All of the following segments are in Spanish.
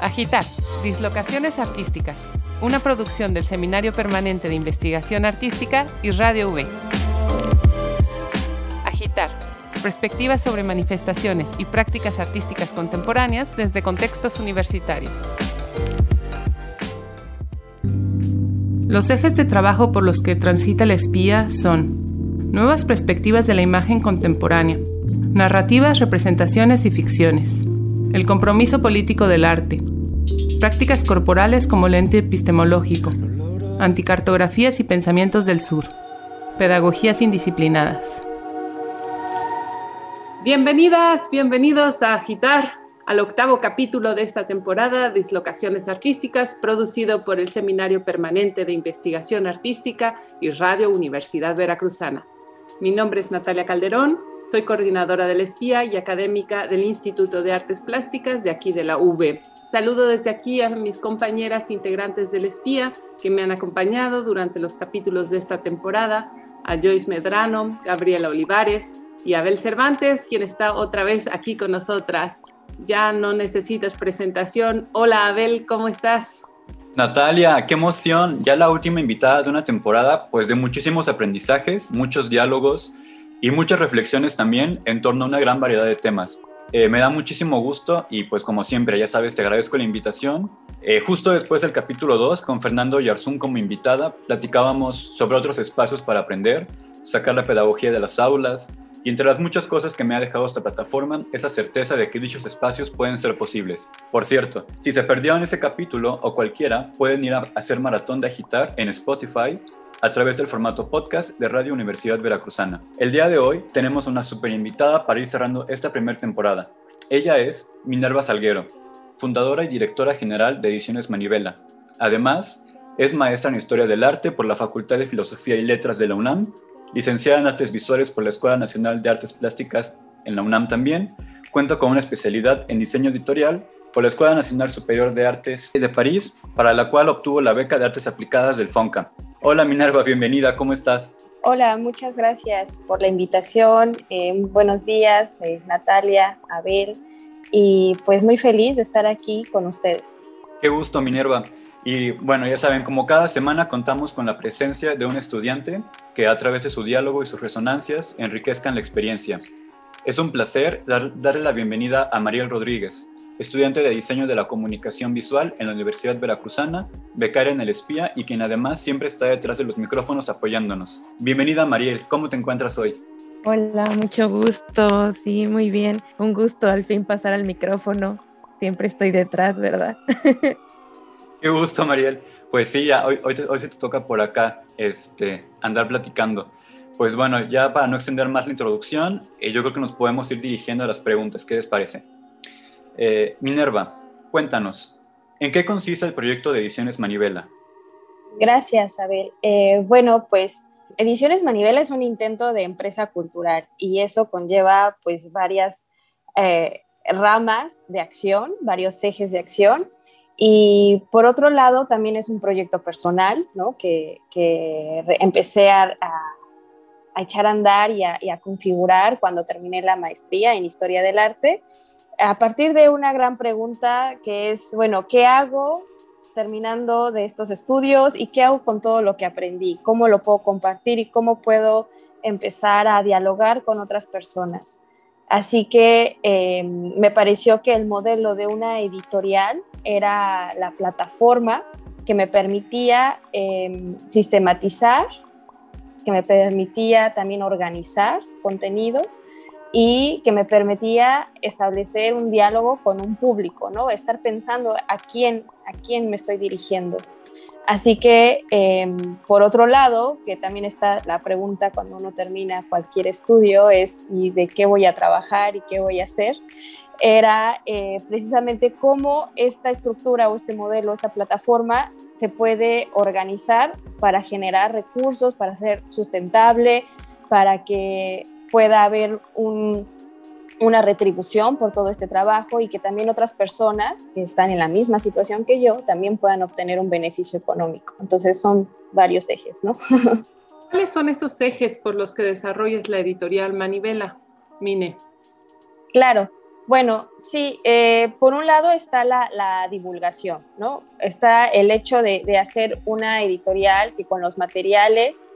Agitar, Dislocaciones Artísticas, una producción del Seminario Permanente de Investigación Artística y Radio V. Agitar, perspectivas sobre manifestaciones y prácticas artísticas contemporáneas desde contextos universitarios. Los ejes de trabajo por los que transita la espía son nuevas perspectivas de la imagen contemporánea, narrativas, representaciones y ficciones, el compromiso político del arte, prácticas corporales como lente epistemológico, anticartografías y pensamientos del sur, pedagogías indisciplinadas. Bienvenidas, bienvenidos a Agitar, al octavo capítulo de esta temporada, Dislocaciones Artísticas, producido por el Seminario Permanente de Investigación Artística y Radio Universidad Veracruzana. Mi nombre es Natalia Calderón, soy coordinadora del espía y académica del Instituto de Artes Plásticas de aquí de la UB. Saludo desde aquí a mis compañeras integrantes del espía que me han acompañado durante los capítulos de esta temporada, a Joyce Medrano, Gabriela Olivares y Abel Cervantes, quien está otra vez aquí con nosotras ya no necesitas presentación. Hola Abel, ¿cómo estás? Natalia, qué emoción. Ya la última invitada de una temporada, pues de muchísimos aprendizajes, muchos diálogos y muchas reflexiones también en torno a una gran variedad de temas. Eh, me da muchísimo gusto y pues como siempre, ya sabes, te agradezco la invitación. Eh, justo después del capítulo 2, con Fernando Yarzún como invitada, platicábamos sobre otros espacios para aprender, sacar la pedagogía de las aulas, y entre las muchas cosas que me ha dejado esta plataforma es la certeza de que dichos espacios pueden ser posibles. Por cierto, si se perdieron ese capítulo o cualquiera, pueden ir a hacer maratón de agitar en Spotify a través del formato podcast de Radio Universidad Veracruzana. El día de hoy tenemos una super invitada para ir cerrando esta primera temporada. Ella es Minerva Salguero, fundadora y directora general de Ediciones Manivela. Además, es maestra en Historia del Arte por la Facultad de Filosofía y Letras de la UNAM licenciada en Artes Visuales por la Escuela Nacional de Artes Plásticas en la UNAM también, cuenta con una especialidad en diseño editorial por la Escuela Nacional Superior de Artes de París, para la cual obtuvo la beca de Artes Aplicadas del FONCA. Hola Minerva, bienvenida, ¿cómo estás? Hola, muchas gracias por la invitación. Eh, buenos días, eh, Natalia, Abel, y pues muy feliz de estar aquí con ustedes. Qué gusto, Minerva. Y bueno, ya saben, como cada semana contamos con la presencia de un estudiante que a través de su diálogo y sus resonancias enriquezcan la experiencia. Es un placer darle la bienvenida a Mariel Rodríguez, estudiante de diseño de la comunicación visual en la Universidad Veracruzana, becaria en el Espía y quien además siempre está detrás de los micrófonos apoyándonos. Bienvenida Mariel, ¿cómo te encuentras hoy? Hola, mucho gusto, sí, muy bien. Un gusto al fin pasar al micrófono. Siempre estoy detrás, ¿verdad? Qué gusto, Mariel. Pues sí, ya hoy, hoy, hoy se te toca por acá este, andar platicando. Pues bueno, ya para no extender más la introducción, eh, yo creo que nos podemos ir dirigiendo a las preguntas. ¿Qué les parece? Eh, Minerva, cuéntanos, ¿en qué consiste el proyecto de Ediciones Manivela? Gracias, Abel. Eh, bueno, pues Ediciones Manivela es un intento de empresa cultural y eso conlleva pues varias ramas de acción, varios ejes de acción y por otro lado, también es un proyecto personal, ¿no? que, empecé a, echar a andar y a, configurar cuando terminé la maestría en Historia del Arte, a partir de una gran pregunta que es, bueno, ¿qué hago terminando de estos estudios y qué hago con todo lo que aprendí? ¿Cómo lo puedo compartir y cómo puedo empezar a dialogar con otras personas? Así que eh, me pareció que el modelo de una editorial era la plataforma que me permitía eh, sistematizar, que me permitía también organizar contenidos y que me permitía establecer un diálogo con un público, ¿no? Estar pensando a quién, a quién me estoy dirigiendo. Así que, em, por otro lado, que también está la pregunta cuando uno termina cualquier estudio, es ¿y de qué voy a trabajar y qué voy a hacer? Era eh, precisamente cómo esta estructura o este modelo, esta plataforma, se puede organizar para generar recursos, para ser sustentable, para que pueda haber un, una retribución por todo este trabajo y que también otras personas que están en la misma situación que yo también puedan obtener un beneficio económico. Entonces son varios ejes, ¿no? ¿Cuáles son esos ejes por los que desarrollas la editorial Manivela, Mine? Claro, Bueno, sí, eh, por un lado está la, divulgación, ¿no? Está el hecho de, hacer una editorial que con los materiales,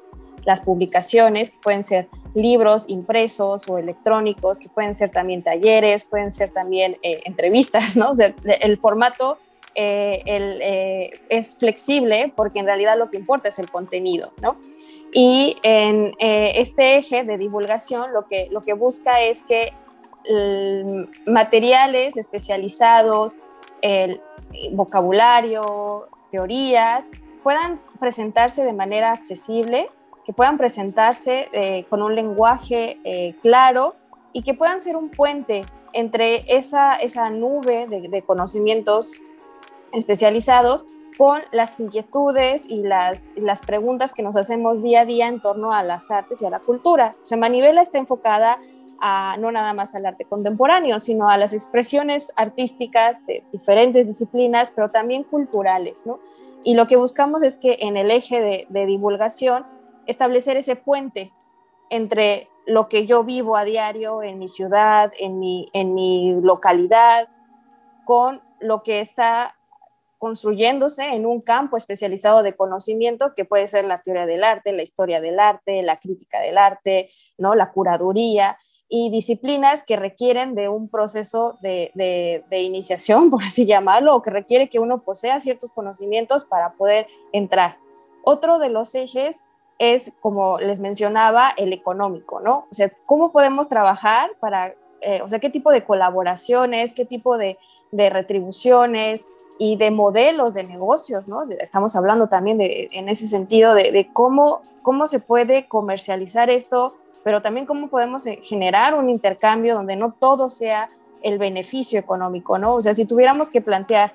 las publicaciones, que pueden ser libros impresos o electrónicos, que pueden ser también talleres, pueden ser también eh, entrevistas, ¿no? O sea, el formato eh, es flexible porque en realidad lo que importa es el contenido, ¿no? Y en este eje de divulgación lo que, lo que busca es que materiales especializados, el vocabulario, teorías, puedan presentarse de manera accesible, que puedan presentarse eh, con un lenguaje eh, claro y que puedan ser un puente entre esa, esa nube de, conocimientos especializados con las inquietudes y las, las, preguntas que nos hacemos día a día en torno a las artes y a la cultura. O sea, Manivela está enfocada no nada más al arte contemporáneo, sino a las expresiones artísticas de diferentes disciplinas, pero también culturales, ¿no? Y lo que buscamos es que en el eje de, divulgación, establecer ese puente entre lo que yo vivo a diario en mi ciudad, en mi, en mi localidad, con lo que está construyéndose en un campo especializado de conocimiento que puede ser la teoría del arte, la historia del arte, la crítica del arte, ¿no? la curaduría y disciplinas que requieren de un proceso de, iniciación, por así llamarlo, o que requiere que uno posea ciertos conocimientos para poder entrar. Otro de los ejes es, como les mencionaba, el económico, ¿no? O sea, ¿cómo podemos trabajar para, eh, o sea, qué tipo de colaboraciones, qué tipo de, retribuciones y de modelos de negocios, ¿no? Estamos hablando también de, en ese sentido de, de, cómo, cómo se puede comercializar esto pero también cómo podemos eh, generar un intercambio donde no todo sea el beneficio económico, ¿no? O sea, si tuviéramos que plantear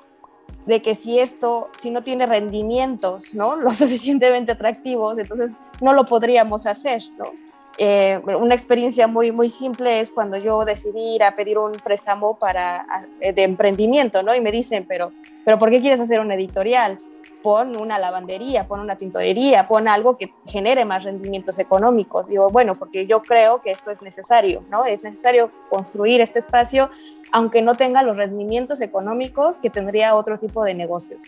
de que si esto, si no tiene rendimientos, ¿no? Lo suficientemente atractivos, entonces no lo podríamos hacer, ¿no? Eh, una experiencia muy, muy simple es cuando yo decidí ir a pedir un préstamo para, eh, de emprendimiento, ¿no? Y me dicen, pero, pero ¿por qué quieres hacer un editorial? pon una lavandería, pon una tintorería, pon algo que genere más rendimientos económicos. Digo, bueno, porque yo creo que esto es necesario, ¿no? Es necesario construir este espacio, aunque no tenga los rendimientos económicos que tendría otro tipo de negocios.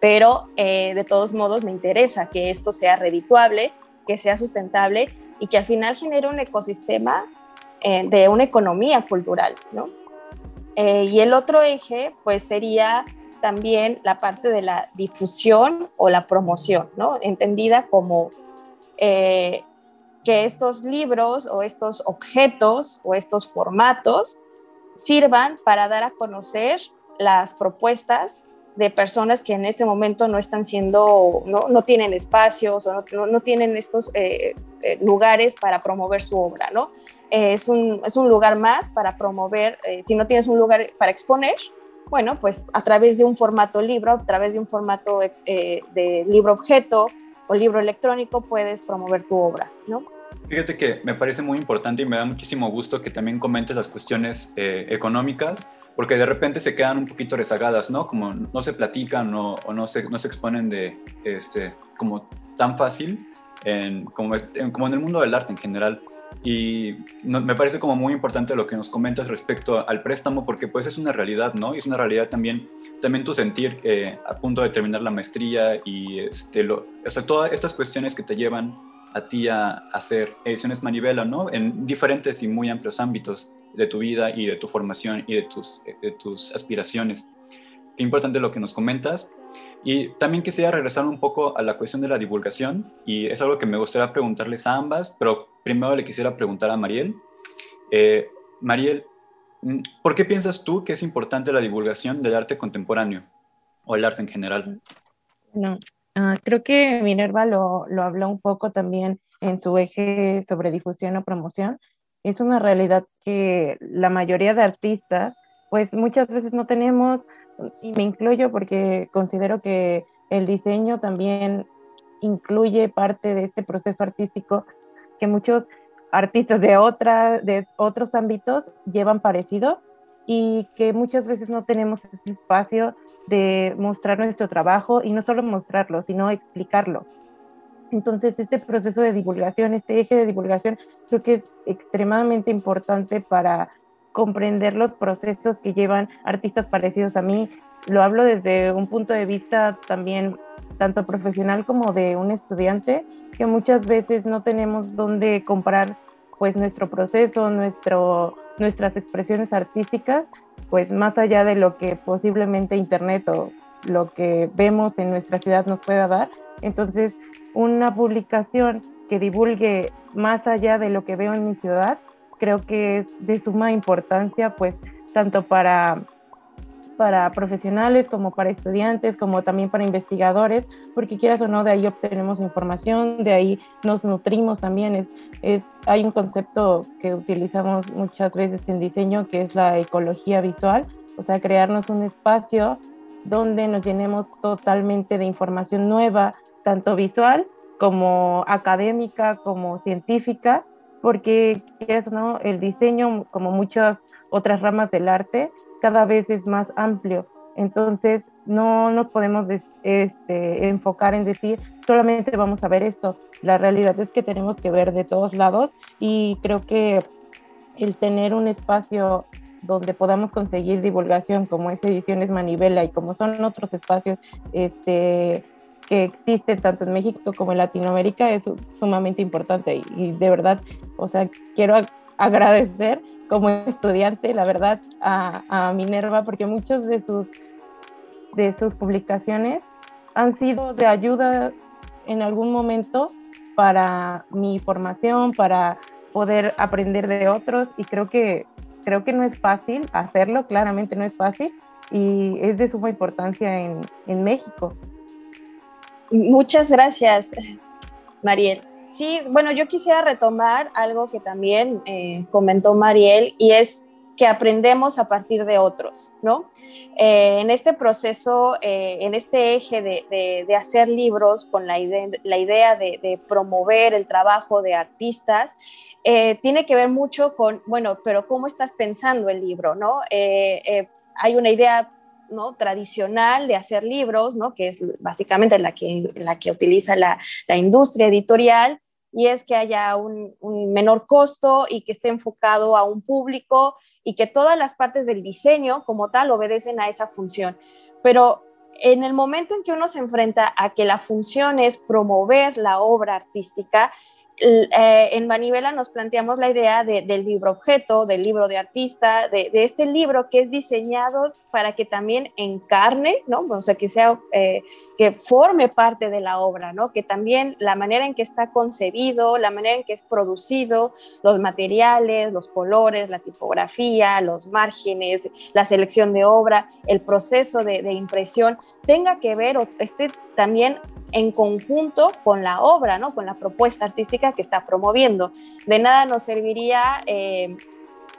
Pero eh, de todos modos me interesa que esto sea redituable, que sea sustentable y que al final genere un ecosistema eh, de una economía cultural, ¿no? Eh, y el otro eje, pues sería también la parte de la difusión o la promoción, ¿no? Entendida como eh, que estos libros o estos objetos o estos formatos sirvan para dar a conocer las propuestas de personas que en este momento no están siendo, no, tienen espacios o no, tienen estos eh, eh, lugares para promover su obra, ¿no? es, un, es, un, lugar más para promover, si no tienes un lugar para exponer, bueno, pues a través de un formato libro, a través de un formato eh, de libro objeto o libro electrónico puedes promover tu obra, ¿no? Fíjate que me parece muy importante y me da muchísimo gusto que también comentes las cuestiones eh, económicas, porque de repente se quedan un poquito rezagadas, ¿no? Como no se platican o, no, se, no se exponen de, este, como tan fácil en, como, como en el mundo del arte en general. Y me parece como muy importante lo que nos comentas respecto al préstamo, porque pues es una realidad, ¿no? Y es una realidad también, también tu sentir eh, a punto de terminar la maestría y este, lo, o sea, todas estas cuestiones que te llevan a ti a, hacer ediciones manivela, ¿no? En diferentes y muy amplios ámbitos de tu vida y de tu formación y de tus, aspiraciones. Qué importante lo que nos comentas. Y también quisiera regresar un poco a la cuestión de la divulgación, y es algo que me gustaría preguntarles a ambas, pero primero le quisiera preguntar a Mariel. Eh, Mariel, mm, ¿por qué piensas tú que es importante la divulgación del arte contemporáneo o el arte en general? No, ah, creo que Minerva lo, lo habló un poco también en su eje sobre difusión o promoción. Es una realidad que la mayoría de artistas, pues muchas veces no tenemos y me incluyo porque considero que el diseño también incluye parte de este proceso artístico que muchos artistas de, otra, de otros ámbitos llevan parecido y que muchas veces no tenemos ese espacio de mostrar nuestro trabajo y no solo mostrarlo, sino explicarlo. Entonces, este proceso de divulgación, este eje de divulgación, creo que es extremadamente importante para comprender los procesos que llevan artistas parecidos a mí. Lo hablo desde un punto de vista también tanto profesional como de un estudiante, que muchas veces no tenemos dónde comprar pues nuestro proceso, nuestro, nuestras expresiones artísticas, pues más allá de lo que posiblemente Internet o lo que vemos en nuestra ciudad nos pueda dar. Entonces, una publicación que divulgue más allá de lo que veo en mi ciudad, creo que es de suma importancia, pues, tanto para para profesionales, como para estudiantes, como también para investigadores, porque quieras o no, de ahí obtenemos información, de ahí nos nutrimos también. Es, hay un concepto que utilizamos muchas veces en diseño que es la ecología visual, o sea, crearnos un espacio donde nos llenemos totalmente de información nueva, tanto visual como académica, como científica, porque no, el diseño, como muchas otras ramas del arte, cada vez es más amplio. Entonces, no nos podemos este, enfocar en decir solamente vamos a ver esto. La realidad es que tenemos que ver de todos lados y creo que el tener un espacio donde podamos conseguir divulgación como es Ediciones Manivela y como son otros espacios este, que existen tanto en México como en Latinoamérica es sumamente importante. Y, de verdad, o sea, quiero agradecer como estudiante, la verdad, a, Minerva porque muchos de sus, de sus publicaciones han sido de ayuda en algún momento para mi formación, para poder aprender de otros. Y creo que creo que no es fácil hacerlo, claramente no es fácil y es de suma importancia en, en México. Muchas gracias, Mariel. Sí, bueno, yo quisiera retomar algo que también eh, comentó Mariel y es que aprendemos a partir de otros, ¿no? Eh, en este proceso, eh, en este eje de, hacer libros con la idea, la idea de, promover el trabajo de artistas, tiene que ver mucho con, bueno, pero ¿cómo estás pensando el libro, no? hay una idea ¿no? tradicional de hacer libros, ¿no? que es básicamente la que, la que utiliza la, industria editorial, y es que haya un, menor costo y que esté enfocado a un público y que todas las partes del diseño como tal obedecen a esa función. Pero en el momento en que uno se enfrenta a que la función es promover la obra artística, eh, en Manivela nos planteamos la idea del libro objeto, del libro de artista, de, este libro que es diseñado para que también encarne, ¿no? O sea, que sea, eh, que forme parte de la obra, ¿no? Que también la manera en que está concebido, la manera en que es producido, los materiales, los colores, la tipografía, los márgenes, la selección de obra, el proceso de, de impresión, tenga que ver o esté también en conjunto con la obra, ¿no? con la propuesta artística que está promoviendo. De nada nos serviría, eh,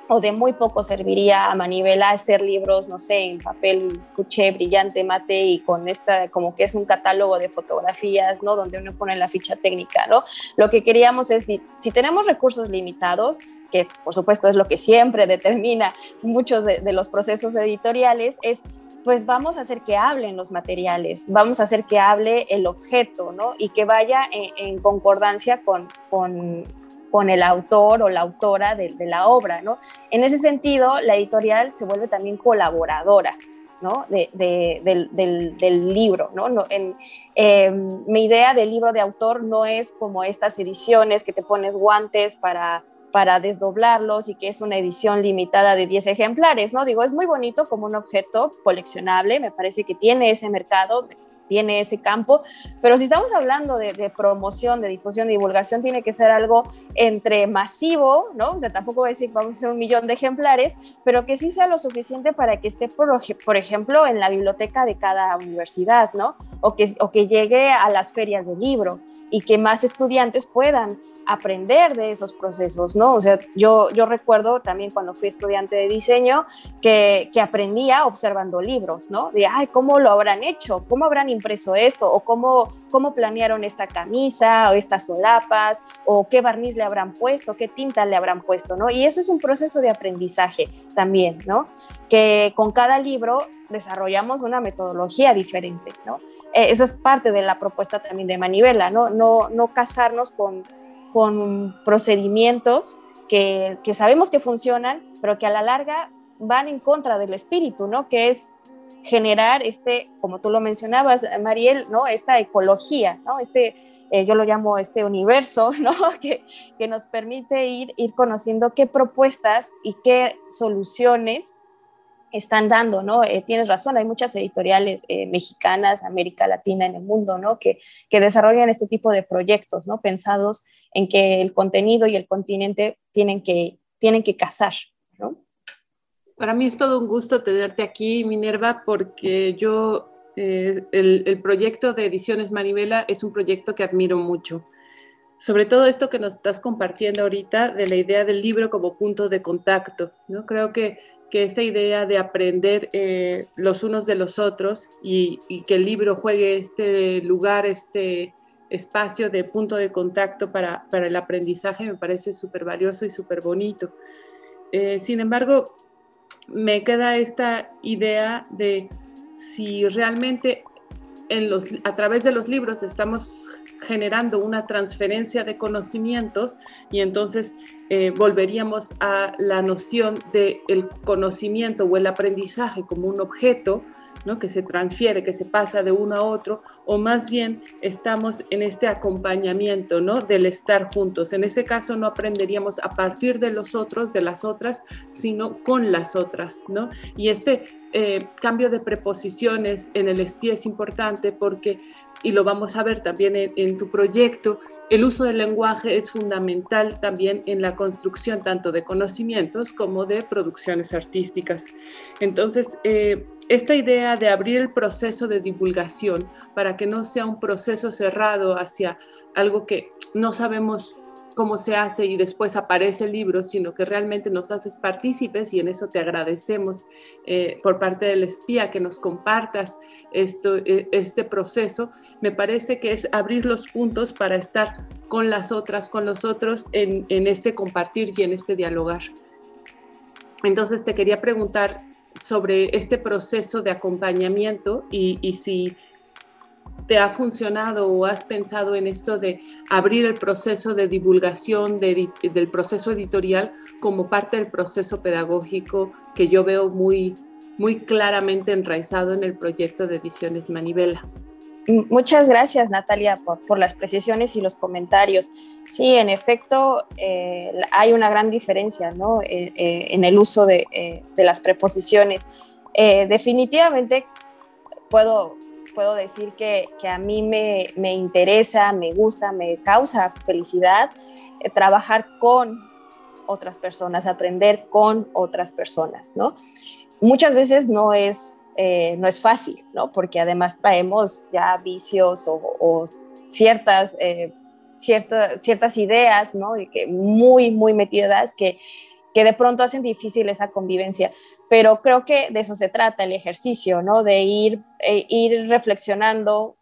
o de muy poco serviría a Manivela hacer libros, no sé, en papel cuché, brillante, mate y con esta, como que es un catálogo de fotografías, ¿no? Donde uno pone la ficha técnica, ¿no? Lo que queríamos es, si, tenemos recursos limitados, que por supuesto es lo que siempre determina muchos de los procesos editoriales, es pues vamos a hacer que hablen los materiales, vamos a hacer que hable el objeto, ¿no? Y que vaya en, concordancia con, con, el autor o la autora de, la obra, ¿no? En ese sentido, la editorial se vuelve también colaboradora, ¿no? del, libro, ¿no? en, em, mi idea del libro de autor no es como estas ediciones que te pones guantes para para desdoblarlos y que es una edición limitada de 10 ejemplares, ¿no? Digo, es muy bonito como un objeto coleccionable, me parece que tiene ese mercado, tiene ese campo, pero si estamos hablando de, promoción, de difusión, de divulgación, tiene que ser algo entre masivo, ¿no? O sea, tampoco voy a decir que vamos a hacer un millón de ejemplares, pero que sí sea lo suficiente para que esté, por, por ejemplo, en la biblioteca de cada universidad, ¿no? O que, o que llegue a las ferias de libro y que más estudiantes puedan aprender de esos procesos, ¿no? O sea, yo, yo recuerdo también cuando fui estudiante de diseño que, que, aprendía observando libros, ¿no? De, ay, ¿cómo lo habrán hecho? ¿Cómo habrán impreso esto? ¿O cómo, cómo planearon esta camisa o estas solapas? ¿O qué barniz le habrán puesto? ¿Qué tinta le habrán puesto? ¿no? Y eso es un proceso de aprendizaje también, ¿no? Que con cada libro desarrollamos una metodología diferente, ¿no? Eh, eso es parte de la propuesta también de Manivela, ¿no? No, no casarnos con con procedimientos que, sabemos que funcionan, pero que a la larga van en contra del espíritu, ¿no? Que es generar este, como tú lo mencionabas, Mariel, ¿no? Esta ecología, ¿no? Este, eh, yo lo llamo este universo, ¿no? Que, que nos permite ir, ir conociendo qué propuestas y qué soluciones están dando, ¿no? Eh, tienes razón, hay muchas editoriales eh, mexicanas, América Latina, en el mundo, ¿no? Que, que desarrollan este tipo de proyectos, ¿no? Pensados en que el contenido y el continente tienen que, tienen que casar, ¿no? Para mí es todo un gusto tenerte aquí, Minerva, porque yo, eh, el, el, proyecto de Ediciones Manivela es un proyecto que admiro mucho. Sobre todo esto que nos estás compartiendo ahorita de la idea del libro como punto de contacto, ¿no? Creo que que esta idea de aprender eh, los unos de los otros y, que el libro juegue este lugar, este espacio de punto de contacto para, el aprendizaje me parece súper valioso y súper bonito. Eh, sin embargo, me queda esta idea de si realmente a través de los libros estamos generando una transferencia de conocimientos y entonces eh, volveríamos a la noción del el conocimiento o el aprendizaje como un objeto ¿no? que se transfiere, que se pasa de uno a otro, o más bien estamos en este acompañamiento ¿no? del estar juntos. En ese caso no aprenderíamos a partir de los otros, de las otras, sino con las otras. ¿no? Y este eh, cambio de preposiciones en el espía es importante porque y lo vamos a ver también en, tu proyecto, el uso del lenguaje es fundamental también en la construcción tanto de conocimientos como de producciones artísticas. Entonces, eh, esta idea de abrir el proceso de divulgación para que no sea un proceso cerrado hacia algo que no sabemos cómo se hace y después aparece el libro, sino que realmente nos haces partícipes y en eso te agradecemos eh, por parte del espía que nos compartas esto, eh, este proceso. Me parece que es abrir los puntos para estar con las otras, con los otros en, en este compartir y en este dialogar. Entonces te quería preguntar sobre este proceso de acompañamiento y, y si te ha funcionado o has pensado en esto de abrir el proceso de divulgación del proceso editorial como parte del proceso pedagógico que yo veo muy, muy claramente enraizado en el proyecto de Ediciones Manivela? Muchas gracias, Natalia, por, las precisiones y los comentarios. Sí, en efecto, eh, hay una gran diferencia ¿no? Eh, eh, en el uso de, de las preposiciones. definitivamente puedo puedo decir que, a mí me, interesa, me gusta, me causa felicidad eh, trabajar con otras personas, aprender con otras personas, ¿no? Muchas veces no es, eh, no es fácil, ¿no? Porque además traemos ya vicios o, ciertas, eh, ciertas, ideas, ¿no? que muy, muy metidas que, que de pronto hacen difícil esa convivencia pero creo que de eso se trata el ejercicio, ¿no? De ir, eh, ir reflexionando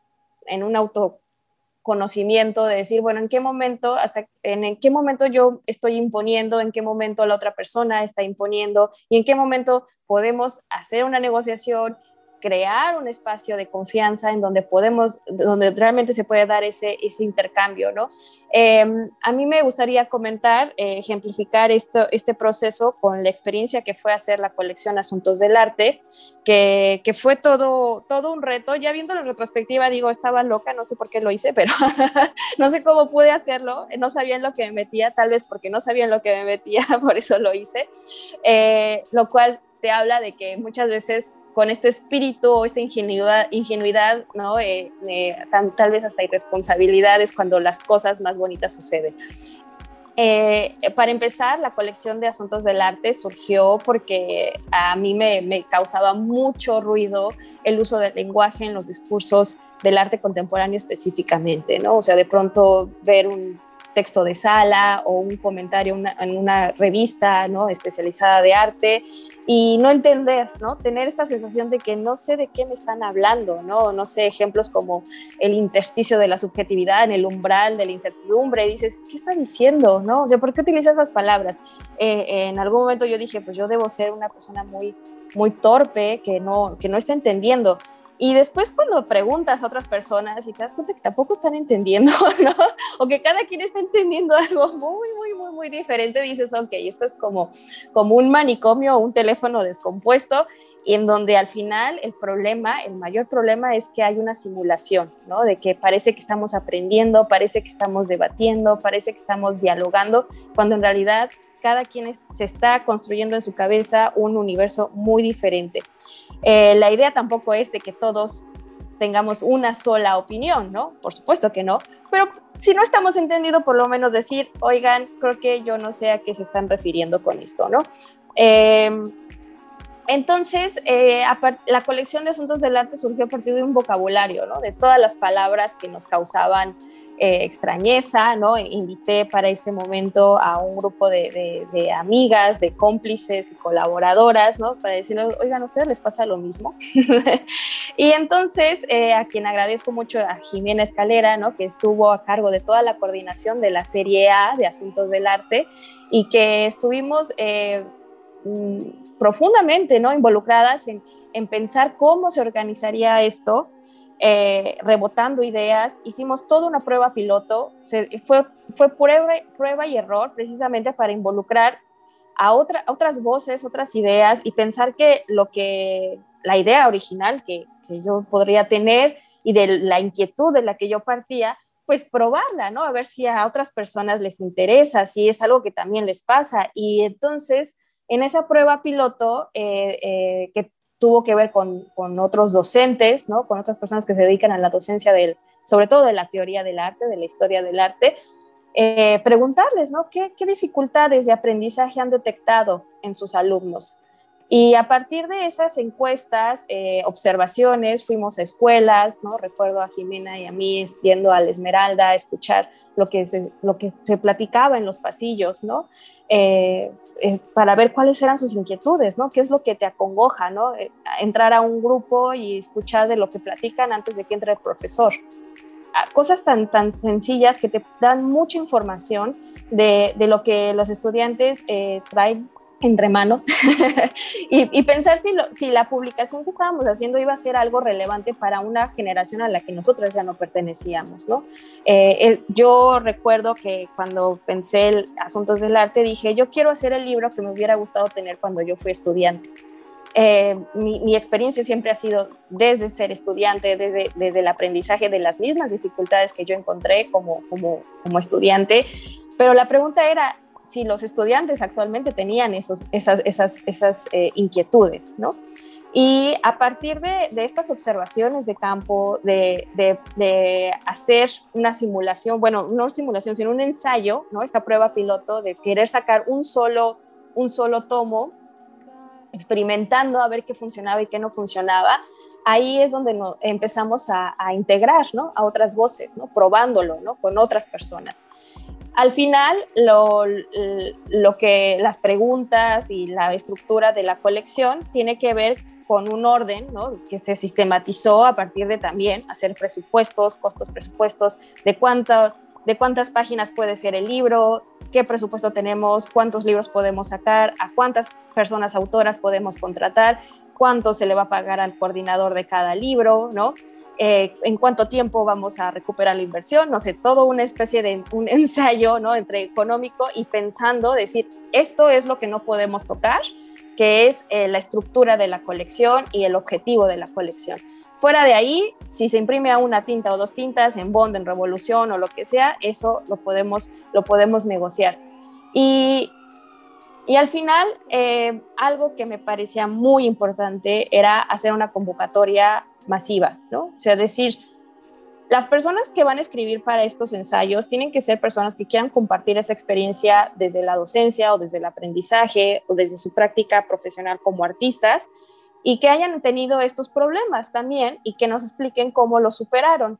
en un autoconocimiento, de decir, bueno, en qué momento, hasta en, qué momento yo estoy imponiendo, en qué momento la otra persona está imponiendo y en qué momento podemos hacer una negociación, crear un espacio de confianza en donde podemos, donde realmente se puede dar ese, ese intercambio, ¿no? Em, a mí me gustaría comentar, eh, ejemplificar esto, este proceso con la experiencia que fue hacer la colección Asuntos del Arte, que, que fue todo, todo un reto. Ya viendo la retrospectiva, digo, estaba loca, no sé por qué lo hice, pero no sé cómo pude hacerlo. No sabía en lo que me metía, tal vez porque no sabía en lo que me metía, por eso lo hice. Eh, lo cual te habla de que muchas veces con este espíritu o esta ingenuidad, ingenuidad ¿no? Eh, tal vez hasta irresponsabilidades cuando las cosas más bonitas suceden. Eh, para empezar, la colección de asuntos del arte surgió porque a mí me, me, causaba mucho ruido el uso del lenguaje en los discursos del arte contemporáneo específicamente, ¿no? O sea, de pronto ver un texto de sala o un comentario en una revista ¿no? especializada de arte y no entender, ¿no? Tener esta sensación de que no sé de qué me están hablando, ¿no? No sé, ejemplos como el intersticio de la subjetividad en el umbral de la incertidumbre, y dices, ¿qué está diciendo, no? O sea, ¿por qué utiliza esas palabras? Eh, en algún momento yo dije, pues yo debo ser una persona muy, muy torpe, que no, que no está entendiendo. Y después cuando preguntas a otras personas y te das cuenta que tampoco están entendiendo, ¿no? O que cada quien está entendiendo algo muy, muy, muy, muy diferente, dices, ok, esto es como, como un manicomio o un teléfono descompuesto y en donde al final el problema, el mayor problema es que hay una simulación, ¿no? De que parece que estamos aprendiendo, parece que estamos debatiendo, parece que estamos dialogando, cuando en realidad cada quien se está construyendo en su cabeza un universo muy diferente. Eh, la idea tampoco es de que todos tengamos una sola opinión, ¿no? Por supuesto que no, pero si no estamos entendiendo, por lo menos decir, oigan, creo que yo no sé a qué se están refiriendo con esto, ¿no? Eh, entonces, eh, la colección de asuntos del arte surgió a partir de un vocabulario, ¿no? De todas las palabras que nos causaban eh, extrañeza, ¿no? Invité para ese momento a un grupo de, amigas, de cómplices y colaboradoras, ¿no? Para decirles, oigan, ¿a ustedes les pasa lo mismo? y entonces, eh, a quien agradezco mucho a Jimena Escalera, ¿no? Que estuvo a cargo de toda la coordinación de la Serie A de Asuntos del Arte y que estuvimos Mm, profundamente ¿no? involucradas en, pensar cómo se organizaría esto, eh, rebotando ideas. Hicimos toda una prueba piloto, fue, fue prueba, prueba y error precisamente para involucrar a, otra, otras voces, otras ideas y pensar que lo que la idea original que, yo podría tener y de la inquietud de la que yo partía, pues probarla, ¿no? A ver si a otras personas les interesa, si es algo que también les pasa. Y entonces en esa prueba piloto, eh, eh, que tuvo que ver con, otros docentes, ¿no? con otras personas que se dedican a la docencia, del, sobre todo de la teoría del arte, de la historia del arte, eh, preguntarles ¿no? ¿Qué, dificultades de aprendizaje han detectado en sus alumnos. Y a partir de esas encuestas, observaciones, fuimos a escuelas, ¿no? Recuerdo a Jimena y a mí yendo a la Esmeralda a escuchar lo que se, lo que se platicaba en los pasillos, ¿no? Eh, eh, para ver cuáles eran sus inquietudes, ¿no? ¿Qué es lo que te acongoja, ¿no? Eh, entrar a un grupo y escuchar de lo que platican antes de que entre el profesor. Ah, cosas tan, tan sencillas que te dan mucha información de, de lo que los estudiantes traen entre manos y, pensar si, la publicación que estábamos haciendo iba a ser algo relevante para una generación a la que nosotros ya no pertenecíamos, ¿no? Eh, yo recuerdo que cuando pensé en Asuntos del Arte dije, yo quiero hacer el libro que me hubiera gustado tener cuando yo fui estudiante. Eh, mi, experiencia siempre ha sido desde ser estudiante, desde, desde el aprendizaje de las mismas dificultades que yo encontré como, como, como estudiante, pero la pregunta era, si los estudiantes actualmente tenían esos, esas, esas, esas eh, inquietudes, ¿no? Y a partir de, de estas observaciones de campo, de, de, hacer una simulación, bueno, no simulación, sino un ensayo, ¿no? Esta prueba piloto de querer sacar un solo, un solo tomo, experimentando a ver qué funcionaba y qué no funcionaba, ahí es donde empezamos a, a, integrar, ¿no? A otras voces, ¿no? Probándolo, ¿no? Con otras personas. Al final, lo, que las preguntas y la estructura de la colección tiene que ver con un orden que se sistematizó a partir de también hacer presupuestos, costos presupuestos, de, de cuántas páginas puede ser el libro, qué presupuesto tenemos, cuántos libros podemos sacar, a cuántas personas autoras podemos contratar, cuánto se le va a pagar al coordinador de cada libro, ¿no? Eh, en cuánto tiempo vamos a recuperar la inversión, no sé, todo una especie de un ensayo, ¿no? Entre económico y pensando, decir, esto es lo que no podemos tocar, que es eh, la estructura de la colección y el objetivo de la colección. Fuera de ahí, si se imprime a una tinta o dos tintas en Bond, en Revolución o lo que sea, eso lo podemos, lo podemos negociar. Y, y al final, eh, algo que me parecía muy importante era hacer una convocatoria masiva, ¿no? O sea, decir, las personas que van a escribir para estos ensayos tienen que ser personas que quieran compartir esa experiencia desde la docencia o desde el aprendizaje o desde su práctica profesional como artistas y que hayan tenido estos problemas también y que nos expliquen cómo lo superaron.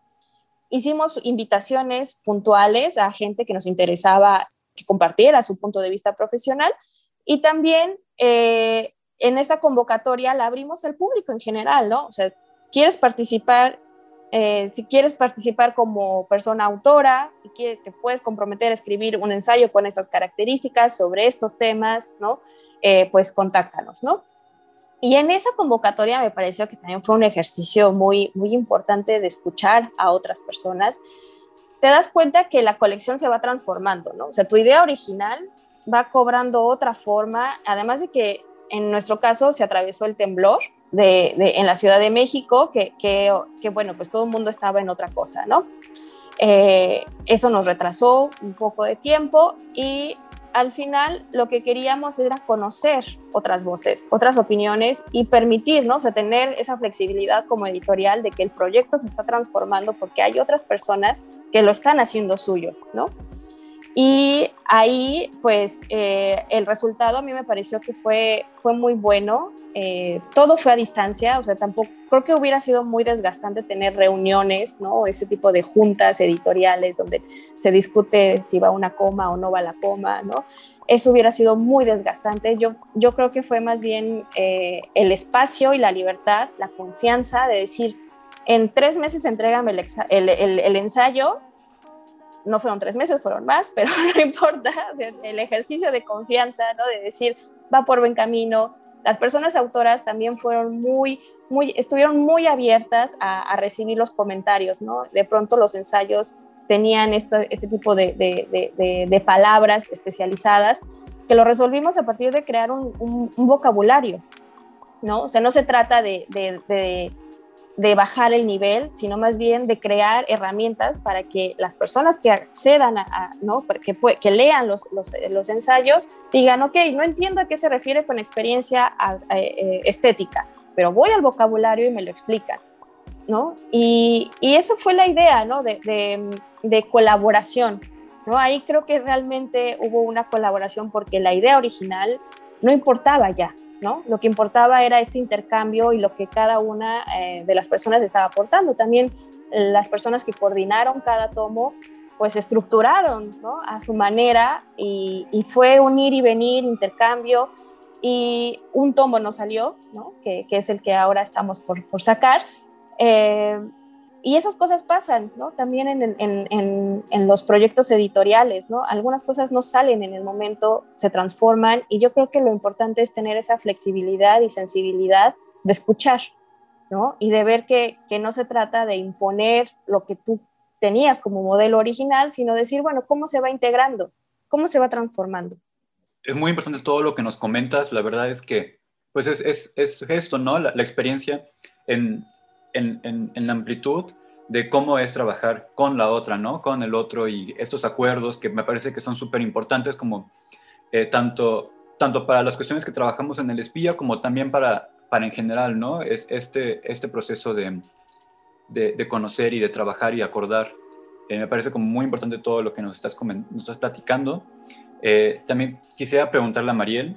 Hicimos invitaciones puntuales a gente que nos interesaba que compartiera su punto de vista profesional y también eh, en esta convocatoria la abrimos al público en general, ¿no? O sea, quieres participar, eh, si quieres participar como persona autora te puedes comprometer a escribir un ensayo con estas características sobre estos temas, ¿no? Eh, pues contáctanos, ¿no? Y en esa convocatoria me pareció que también fue un ejercicio muy, muy importante de escuchar a otras personas. Te das cuenta que la colección se va transformando, ¿no? O sea, tu idea original va cobrando otra forma, además de que en nuestro caso se atravesó el temblor de, en la Ciudad de México, que, que, bueno, pues todo el mundo estaba en otra cosa, ¿no? Eh, eso nos retrasó un poco de tiempo y al final lo que queríamos era conocer otras voces, otras opiniones y permitirnos de tener esa flexibilidad como editorial de que el proyecto se está transformando porque hay otras personas que lo están haciendo suyo, ¿no? Y ahí, pues, eh, el resultado a mí me pareció que fue, fue muy bueno. Eh, todo fue a distancia, o sea, tampoco, creo que hubiera sido muy desgastante tener reuniones, ¿no? Ese tipo de juntas editoriales donde se discute si va una coma o no va la coma, ¿no? Eso hubiera sido muy desgastante. Yo, yo creo que fue más bien eh, el espacio y la libertad, la confianza de decir, en tres meses entrégame el, el, el ensayo no fueron tres meses, fueron más, pero no importa, el ejercicio de confianza, ¿no? De decir, va por buen camino. Las personas autoras también fueron muy, muy, estuvieron muy abiertas a, recibir los comentarios, ¿no? De pronto los ensayos tenían este, tipo de, de, de, palabras especializadas que lo resolvimos a partir de crear un, un, un vocabulario, ¿no? O sea, no se trata de, de bajar el nivel, sino más bien de crear herramientas para que las personas que accedan a, ¿no? Que, que lean los, los, ensayos digan, ok, no entiendo a qué se refiere con experiencia eh, estética, pero voy al vocabulario y me lo explican, ¿no? Y, y eso fue la idea, ¿no? De, de, de colaboración, ¿no? Ahí creo que realmente hubo una colaboración porque la idea original no importaba ya, ¿no? Lo que importaba era este intercambio y lo que cada una eh, de las personas estaba aportando. También las personas que coordinaron cada tomo, pues estructuraron. A su manera y, fue un ir y venir, intercambio y un tomo nos salió. Que, es el que ahora estamos por, por sacar. Eh, y esas cosas pasan, ¿no? También en, en, en, los proyectos editoriales, ¿no? Algunas cosas no salen en el momento, se transforman y yo creo que lo importante es tener esa flexibilidad y sensibilidad de escuchar, ¿no? Y de ver que, que no se trata de imponer lo que tú tenías como modelo original, sino decir, bueno, ¿cómo se va integrando? ¿Cómo se va transformando? Es muy importante todo lo que nos comentas, la verdad es que, pues es, es, es esto, ¿no? La, la experiencia en, en, la amplitud de cómo es trabajar con la otra, ¿no? Con el otro y estos acuerdos que me parece que son súper importantes como eh, tanto, tanto para las cuestiones que trabajamos en el espía como también para, para en general, ¿no? Es este, este proceso de, de, conocer y de trabajar y acordar. Eh, me parece como muy importante todo lo que nos estás, nos estás platicando. Eh, también quisiera preguntarle a Mariel,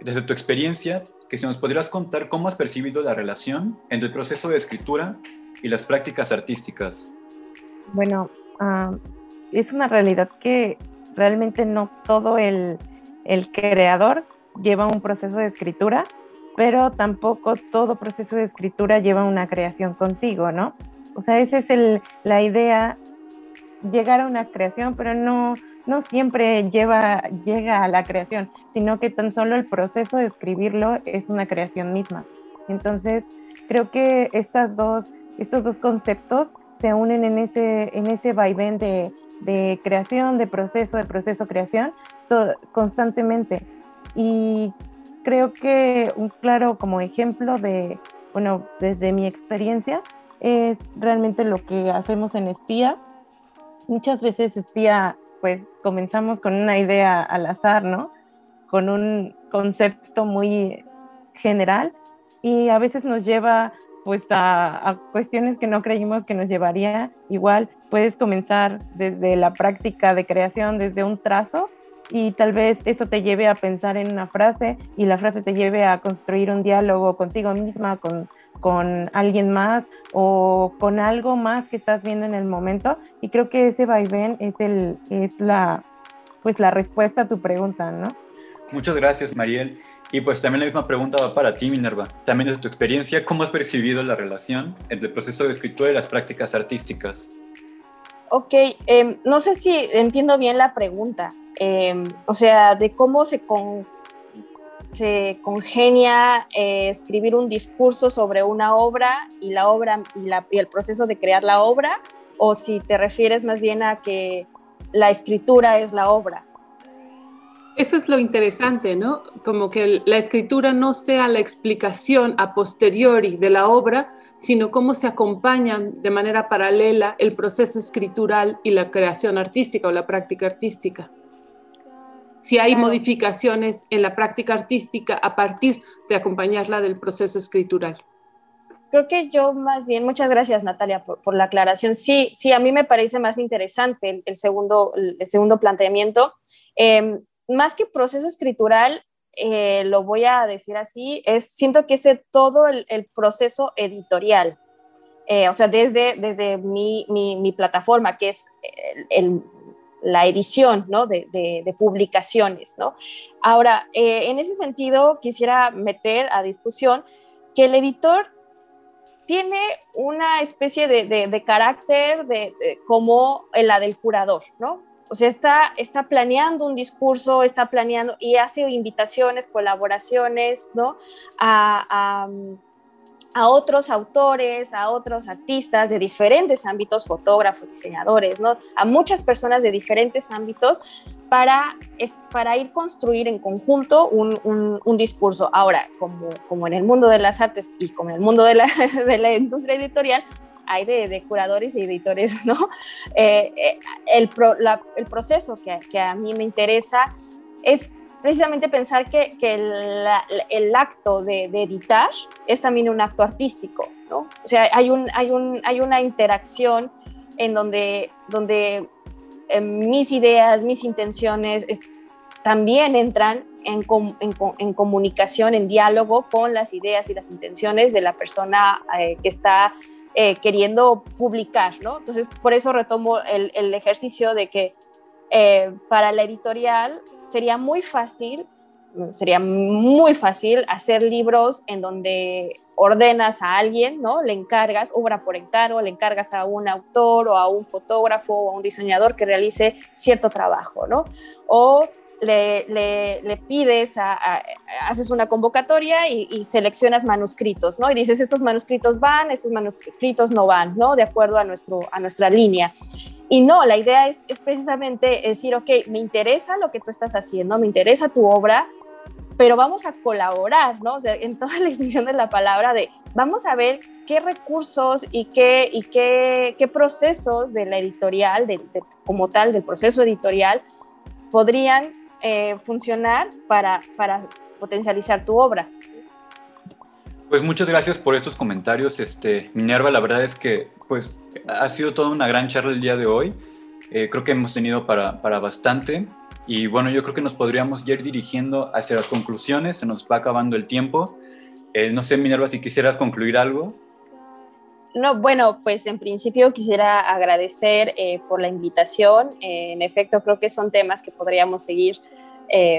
desde tu experiencia, que si nos podrías contar cómo has percibido la relación entre el proceso de escritura y las prácticas artísticas. Bueno, ah, es una realidad que realmente no todo el, el, creador lleva un proceso de escritura, pero tampoco todo proceso de escritura lleva una creación consigo, ¿no? O sea, esa es la idea llegar a una creación, pero no, no siempre lleva, llega a la creación, sino que tan solo el proceso de escribirlo es una creación misma. Entonces, creo que estas dos, estos dos conceptos se unen en ese, en ese vaivén de, de creación, de proceso, de proceso, creación, constantemente. Y creo que un claro como ejemplo de, bueno, desde mi experiencia, es realmente lo que hacemos en Espía, muchas veces espía, pues comenzamos con una idea al azar, ¿no? Con un concepto muy general y a veces nos lleva pues a, cuestiones que no creímos que nos llevaría. Igual puedes comenzar desde la práctica de creación, desde un trazo y tal vez eso te lleve a pensar en una frase y la frase te lleve a construir un diálogo contigo misma, con con alguien más o con algo más que estás viendo en el momento. Y creo que ese vaivén es, el, es la, pues la respuesta a tu pregunta, ¿no? Muchas gracias, Mariel. Y pues también la misma pregunta va para ti, Minerva. También desde tu experiencia, ¿cómo has percibido la relación entre el proceso de escritura y las prácticas artísticas? Ok, em, no sé si entiendo bien la pregunta. Em, o sea, de cómo se, con, congenia eh, escribir un discurso sobre una obra y la obra y, el proceso de crear la obra, o si te refieres más bien a que la escritura es la obra. Eso es lo interesante, ¿no? Como que la escritura no sea la explicación a posteriori de la obra, sino cómo se acompañan de manera paralela el proceso escritural y la creación artística o la práctica artística si hay modificaciones en la práctica artística a partir de acompañarla del proceso escritural. Creo que yo más bien, muchas gracias Natalia por, la aclaración. Sí, sí, a mí me parece más interesante el, segundo, el segundo planteamiento. Em, más que proceso escritural, eh, lo voy a decir así, es, siento que es todo el, proceso editorial. Eh, o sea, desde, desde mi, mi, plataforma, que es la edición ¿no? de, publicaciones. ¿no? Ahora, eh, en ese sentido, quisiera meter a discusión que el editor tiene una especie de, de carácter como la del curador, ¿no? O sea, está, está planeando un discurso, está planeando y hace invitaciones, colaboraciones, ¿no? a, a otros autores, a otros artistas de diferentes ámbitos, fotógrafos, diseñadores, ¿no? a muchas personas de diferentes ámbitos para, para ir construir en conjunto un, un, discurso. Ahora, como, como en el mundo de las artes y como en el mundo de la, de la industria editorial, hay de, curadores y editores, ¿no? Eh, eh, el, el, proceso que, que a mí me interesa es precisamente pensar que, el, acto de, editar es también un acto artístico, ¿no? O sea, hay, un, hay, un, hay una interacción en donde, donde eh, mis ideas, mis intenciones también entran en, comunicación, en diálogo con las ideas y las intenciones de la persona eh, que está queriendo publicar, ¿no? Entonces, por eso retomo el, ejercicio de que para la editorial sería muy fácil, sería muy fácil hacer libros en donde ordenas a alguien, ¿no? Le encargas, obra por encargo, le encargas a un autor o a un fotógrafo o a un diseñador que realice cierto trabajo, ¿no? O le, le, pides, a, haces una convocatoria y, seleccionas manuscritos, ¿no? Y dices, estos manuscritos van, estos manuscritos no van, ¿no? De acuerdo a, nuestro, a nuestra línea. Y no, la idea es, es precisamente decir, ok, me interesa lo que tú estás haciendo, me interesa tu obra, pero vamos a colaborar, ¿no? O sea, en toda la extensión de la palabra de vamos a ver qué recursos y qué, y qué, qué procesos de la editorial, de, como tal, del proceso editorial, podrían eh, funcionar para, para potencializar tu obra. Pues muchas gracias por estos comentarios, este, Minerva. La verdad es que pues ha sido toda una gran charla el día de hoy. Eh, creo que hemos tenido para, para bastante. Y bueno, yo creo que nos podríamos ir dirigiendo hacia las conclusiones. Se nos va acabando el tiempo. Eh, no sé, Minerva, si quisieras concluir algo. No, bueno, pues en principio quisiera agradecer eh, por la invitación. en efecto, creo que son temas que podríamos seguir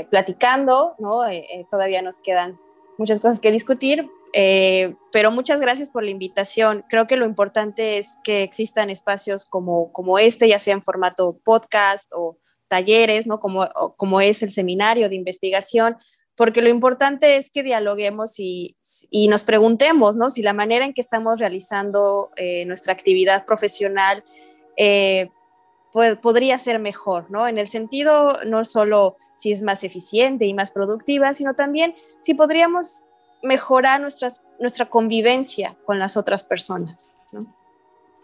platicando, ¿no? todavía nos quedan muchas cosas que discutir, eh, pero muchas gracias por la invitación. Creo que lo importante es que existan espacios como, como este, ya sea en formato podcast o talleres, ¿no? Como, como es el seminario de investigación, porque lo importante es que dialoguemos y, y nos preguntemos, ¿no? Si la manera en que estamos realizando eh, nuestra actividad profesional eh, podría ser mejor, ¿no? En el sentido no solo si es más eficiente y más productiva, sino también si podríamos mejorar nuestras, nuestra convivencia con las otras personas.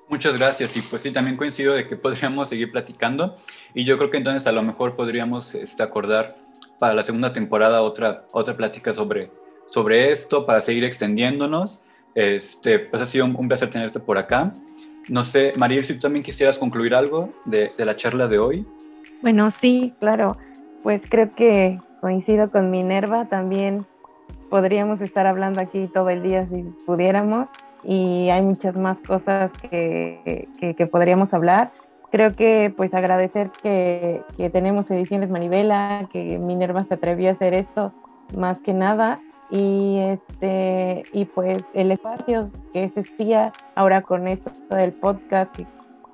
Muchas gracias y pues sí, también coincido de que podríamos seguir platicando y yo creo que entonces a lo mejor podríamos este, acordar para la segunda temporada otra, otra plática sobre, sobre esto para seguir extendiéndonos. Este, pues ha sido un, placer tenerte por acá. No sé, Mariel, si tú también quisieras concluir algo de, de la charla de hoy. Bueno, sí, claro. Pues creo que coincido con Minerva también podríamos estar hablando aquí todo el día si pudiéramos y hay muchas más cosas que, que, podríamos hablar. Creo que pues agradecer que, que, tenemos Ediciones Manivela, que Minerva se atrevió a hacer esto más que nada y este y pues el espacio que espía ahora con esto del podcast que,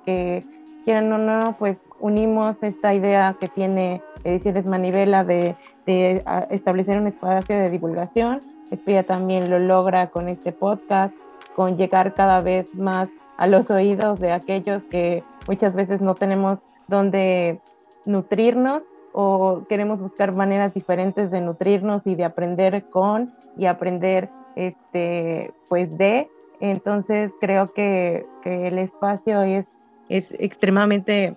que quieran o no pues unimos esta idea que tiene Ediciones Manivela de de establecer un espacio de divulgación. Espía también lo logra con este podcast, con llegar cada vez más a los oídos de aquellos que muchas veces no tenemos donde nutrirnos o queremos buscar maneras diferentes de nutrirnos y de aprender con y aprender este pues de entonces creo que, que el espacio es, es extremadamente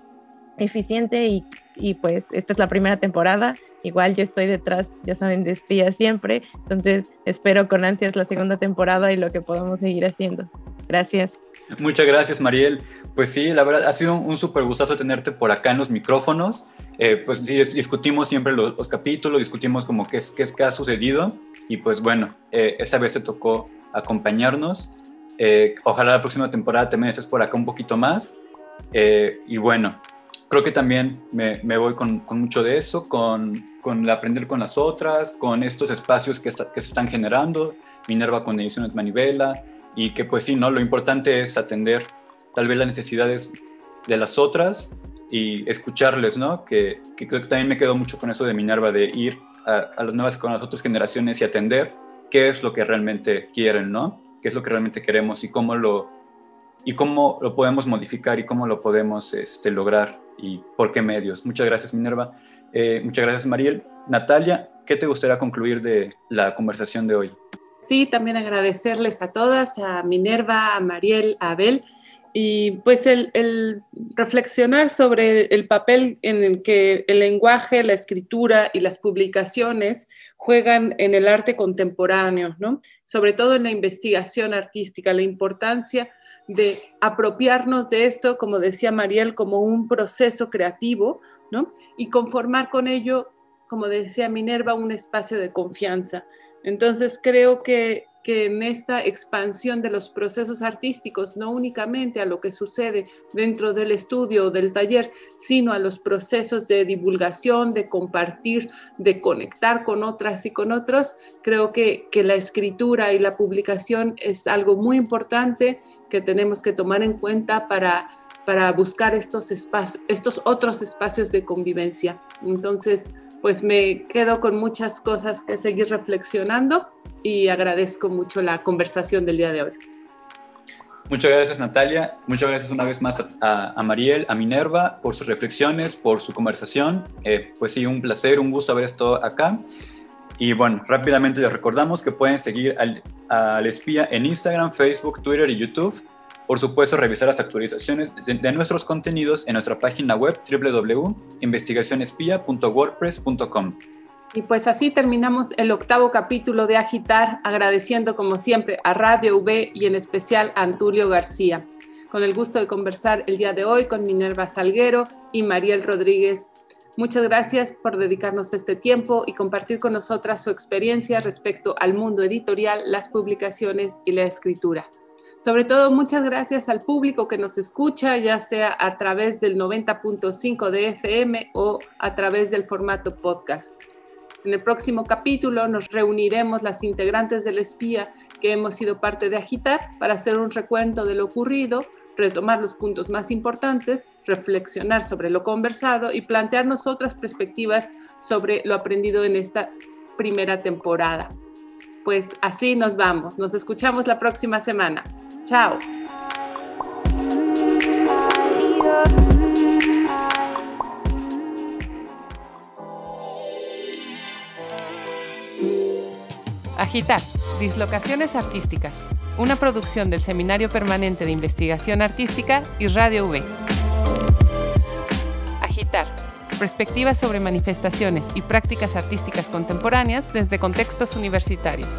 eficiente y, y, pues esta es la primera temporada. Igual yo estoy detrás, ya saben, de espía siempre. Entonces espero con ansias la segunda temporada y lo que podamos seguir haciendo. Gracias. Muchas gracias, Mariel. Pues sí, la verdad ha sido un, súper gustazo tenerte por acá en los micrófonos. Eh, pues sí, discutimos siempre los, capítulos, discutimos como qué es, qué es que ha sucedido. Y pues bueno, eh, esta vez te tocó acompañarnos. Eh, ojalá la próxima temporada también estés por acá un poquito más. y bueno, creo que también me, voy con, mucho de eso, con, con aprender con las otras, con estos espacios que, que se están generando, Minerva con Ediciones Manivela, y que pues sí, ¿no? Lo importante es atender tal vez las necesidades de las otras y escucharles, ¿no? Que, que creo que también me quedo mucho con eso de Minerva, de ir a, a, las nuevas, con las otras generaciones y atender qué es lo que realmente quieren, ¿no? Qué es lo que realmente queremos y cómo lo, y cómo lo podemos modificar y cómo lo podemos este, lograr y por qué medios. Muchas gracias, Minerva. Eh, muchas gracias, Mariel. Natalia, ¿qué te gustaría concluir de la conversación de hoy? Sí, también agradecerles a todas, a Minerva, a Mariel, a Abel, y pues el, el, reflexionar sobre el papel en el que el lenguaje, la escritura y las publicaciones juegan en el arte contemporáneo, ¿no? Sobre todo en la investigación artística, la importancia de apropiarnos de esto, como decía Mariel, como un proceso creativo, ¿no? Y conformar con ello, como decía Minerva, un espacio de confianza. Entonces creo que, que en esta expansión de los procesos artísticos, no únicamente a lo que sucede dentro del estudio o del taller, sino a los procesos de divulgación, de compartir, de conectar con otras y con otros, creo que, que la escritura y la publicación es algo muy importante que tenemos que tomar en cuenta para, para buscar estos, espacios, estos otros espacios de convivencia. Entonces, pues me quedo con muchas cosas que seguir reflexionando y agradezco mucho la conversación del día de hoy. Muchas gracias Natalia, muchas gracias una vez más a, Mariel, a Minerva por sus reflexiones, por su conversación. Eh, pues sí, un placer, un gusto haber estado acá. Y bueno, rápidamente les recordamos que pueden seguir al, al espía en Instagram, Facebook, Twitter y YouTube. Por supuesto, revisar las actualizaciones de, nuestros contenidos en nuestra página web www.investigacionespia.wordpress.com. Y pues así terminamos el octavo capítulo de Agitar, agradeciendo como siempre a Radio V y en especial a Antulio García. Con el gusto de conversar el día de hoy con Minerva Salguero y Mariel Rodríguez Muchas gracias por dedicarnos este tiempo y compartir con nosotras su experiencia respecto al mundo editorial, las publicaciones y la escritura. Sobre todo, muchas gracias al público que nos escucha, ya sea a través del 90.5 de FM o a través del formato podcast. En el próximo capítulo nos reuniremos las integrantes del espía que hemos sido parte de Agitar para hacer un recuento de lo ocurrido, retomar los puntos más importantes, reflexionar sobre lo conversado y plantearnos otras perspectivas sobre lo aprendido en esta primera temporada. Pues así nos vamos. Nos escuchamos la próxima semana. Chao. Agitar, dislocaciones artísticas una producción del Seminario Permanente de Investigación Artística y Radio V. Agitar. Perspectivas sobre manifestaciones y prácticas artísticas contemporáneas desde contextos universitarios.